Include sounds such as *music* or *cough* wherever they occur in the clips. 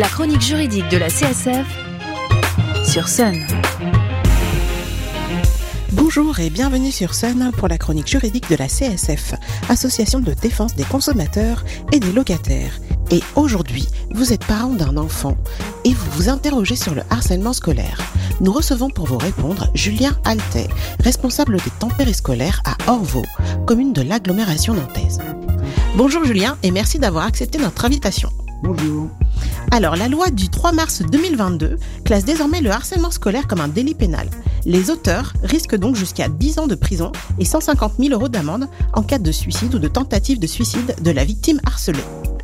La chronique juridique de la CSF sur Sun. Bonjour et bienvenue sur Sun pour la chronique juridique de la CSF, Association de défense des consommateurs et des locataires. Et aujourd'hui, vous êtes parent d'un enfant et vous vous interrogez sur le harcèlement scolaire. Nous recevons pour vous répondre Julien Altet, responsable des tempéries scolaires à Orvaux, commune de l'agglomération nantaise. Bonjour Julien et merci d'avoir accepté notre invitation. Bonjour. Alors, la loi du 3 mars 2022 classe désormais le harcèlement scolaire comme un délit pénal. Les auteurs risquent donc jusqu'à 10 ans de prison et 150 000 euros d'amende en cas de suicide ou de tentative de suicide de la victime harcelée.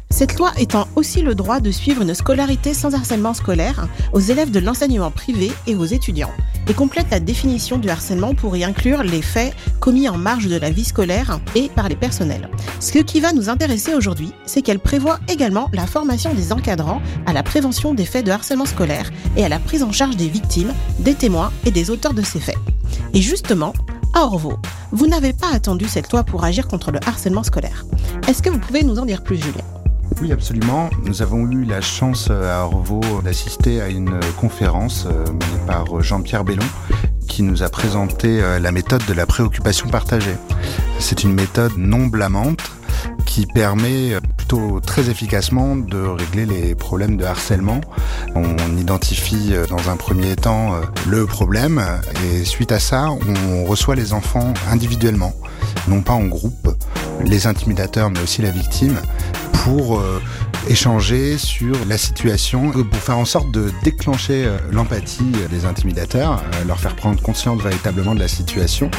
Cette loi étend aussi le droit de suivre une scolarité sans harcèlement scolaire aux élèves de l'enseignement privé et aux étudiants, et complète la définition du harcèlement pour y inclure les faits commis en marge de la vie scolaire et par les personnels. Ce qui va nous intéresser aujourd'hui, c'est qu'elle prévoit également la formation des encadrants à la prévention des faits de harcèlement scolaire et à la prise en charge des victimes, des témoins et des auteurs de ces faits. Et justement, à Orvaux, vous n'avez pas attendu cette loi pour agir contre le harcèlement scolaire. Est-ce que vous pouvez nous en dire plus, Julien oui, absolument. Nous avons eu la chance à Orvaux d'assister à une conférence euh, menée par Jean-Pierre Bellon qui nous a présenté euh, la méthode de la préoccupation partagée. C'est une méthode non blâmante qui permet euh, plutôt très efficacement de régler les problèmes de harcèlement. On identifie dans un premier temps le problème et suite à ça, on reçoit les enfants individuellement, non pas en groupe, les intimidateurs mais aussi la victime pour euh, échanger sur la situation, euh, pour faire en sorte de déclencher euh, l'empathie des intimidateurs, leur faire prendre conscience véritablement de la situation,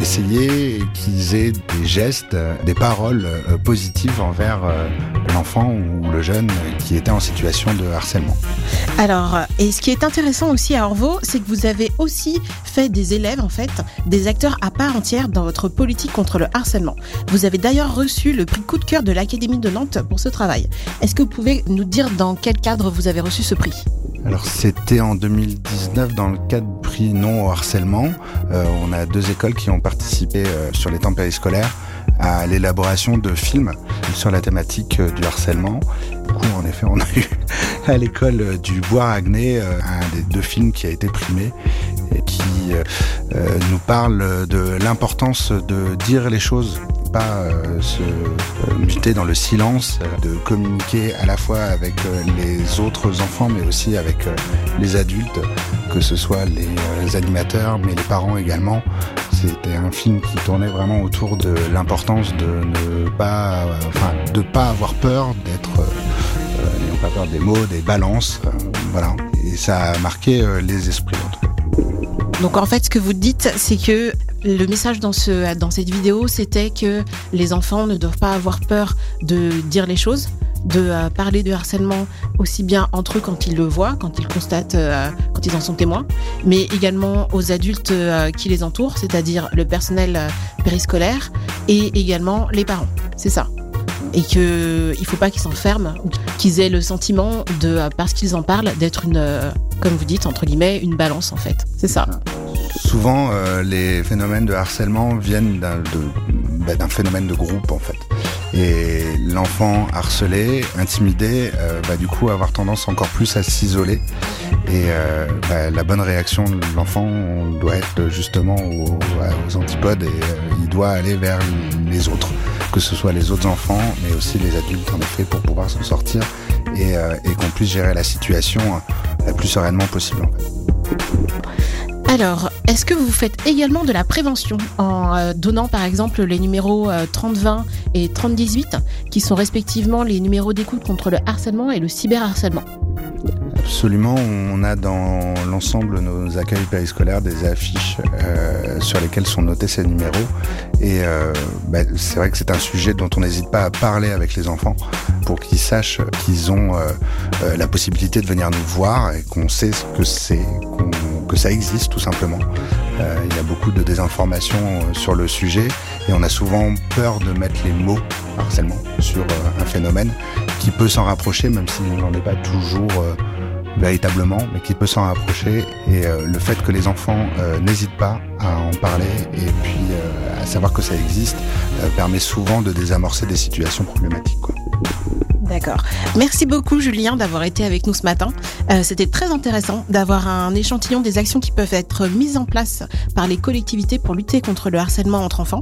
essayer qu'ils aient des gestes, des paroles positives envers l'enfant ou le jeune qui était en situation de harcèlement. Alors, et ce qui est intéressant aussi à Orvaux, c'est que vous avez aussi fait des élèves, en fait, des acteurs à part entière dans votre politique contre le harcèlement. Vous avez d'ailleurs reçu le prix coup de cœur de l'Académie de Nantes pour ce travail. Est-ce que vous pouvez nous dire dans quel cadre vous avez reçu ce prix? Alors c'était en 2019 dans le cadre du prix non au harcèlement. Euh, on a deux écoles qui ont participé euh, sur les temps périscolaires à l'élaboration de films sur la thématique euh, du harcèlement. Du coup, en effet, on a eu *laughs* à l'école du Bois Agné un des deux films qui a été primé et qui nous parle de l'importance de dire les choses euh, se euh, muter dans le silence, euh, de communiquer à la fois avec les autres enfants, mais aussi avec les adultes, que ce soit les animateurs, mais les parents également. C'était un film qui tournait vraiment autour de l'importance de ne pas, pas avoir peur d'être, n'ayons pas peur des mots, des balances, voilà. Et ça a marqué les esprits. Donc en fait, ce que vous dites, c'est que le message dans, ce, dans cette vidéo, c'était que les enfants ne doivent pas avoir peur de dire les choses, de euh, parler de harcèlement aussi bien entre eux quand ils le voient, quand ils constatent, euh, quand ils en sont témoins, mais également aux adultes euh, qui les entourent, c'est-à-dire le personnel périscolaire et également les parents. C'est ça. Et qu'il ne faut pas qu'ils s'enferment, qu'ils aient le sentiment de, parce qu'ils en parlent, d'être une, comme vous dites, entre guillemets, une balance en fait. C'est ça. Souvent, euh, les phénomènes de harcèlement viennent bah, d'un phénomène de groupe en fait. Et l'enfant harcelé, intimidé, euh, va du coup avoir tendance encore plus à s'isoler. Et euh, bah, la bonne réaction de l'enfant doit être justement aux, antipodes et il doit aller vers les autres, que ce soit les autres enfants, mais aussi les adultes en effet, pour pouvoir s'en sortir et, et qu'on puisse gérer la situation la plus sereinement possible. Alors, est-ce que vous faites également de la prévention en euh, donnant par exemple les numéros 3020 euh, et 3018 qui sont respectivement les numéros d'écoute contre le harcèlement et le cyberharcèlement? Absolument, on a dans l'ensemble de nos accueils périscolaires des affiches euh, sur lesquelles sont notés ces numéros. Et bah, c'est vrai que c'est un sujet dont on n'hésite pas à parler avec les enfants pour qu'ils sachent qu'ils ont la possibilité de venir nous voir et qu'on sait ce que c'est, que ça existe tout simplement. Euh, il y a beaucoup de désinformation euh, sur le sujet et on a souvent peur de mettre les mots harcèlement sur euh, un phénomène qui peut s'en rapprocher, même s'il n'en est pas toujours véritablement, mais qui peut s'en rapprocher. Et le fait que les enfants n'hésitent pas à en parler et puis à savoir que ça existe permet souvent de désamorcer des situations problématiques. D'accord. Merci beaucoup Julien d'avoir été avec nous ce matin. Euh, C'était très intéressant d'avoir un échantillon des actions qui peuvent être mises en place par les collectivités pour lutter contre le harcèlement entre enfants.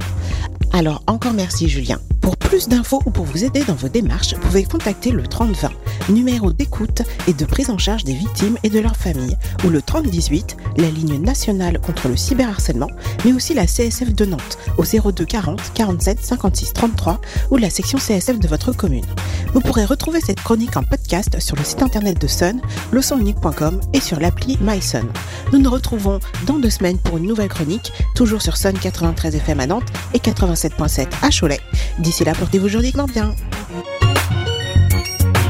Alors encore merci Julien. Pour plus d'infos ou pour vous aider dans vos démarches, vous pouvez contacter le 3020, numéro d'écoute et de prise en charge des victimes et de leurs familles, ou le 3018, la ligne nationale contre le cyberharcèlement, mais aussi la CSF de Nantes, au 02 40 47 56 33, ou la section CSF de votre commune. Vous pourrez retrouver cette chronique en podcast sur le site internet de Sun, leçonunique.com et sur l'appli MySun. Nous nous retrouvons dans deux semaines pour une nouvelle chronique, toujours sur Sun 93 FM à Nantes et 87.7 à Cholet. D'ici là, portez-vous juridiquement bien.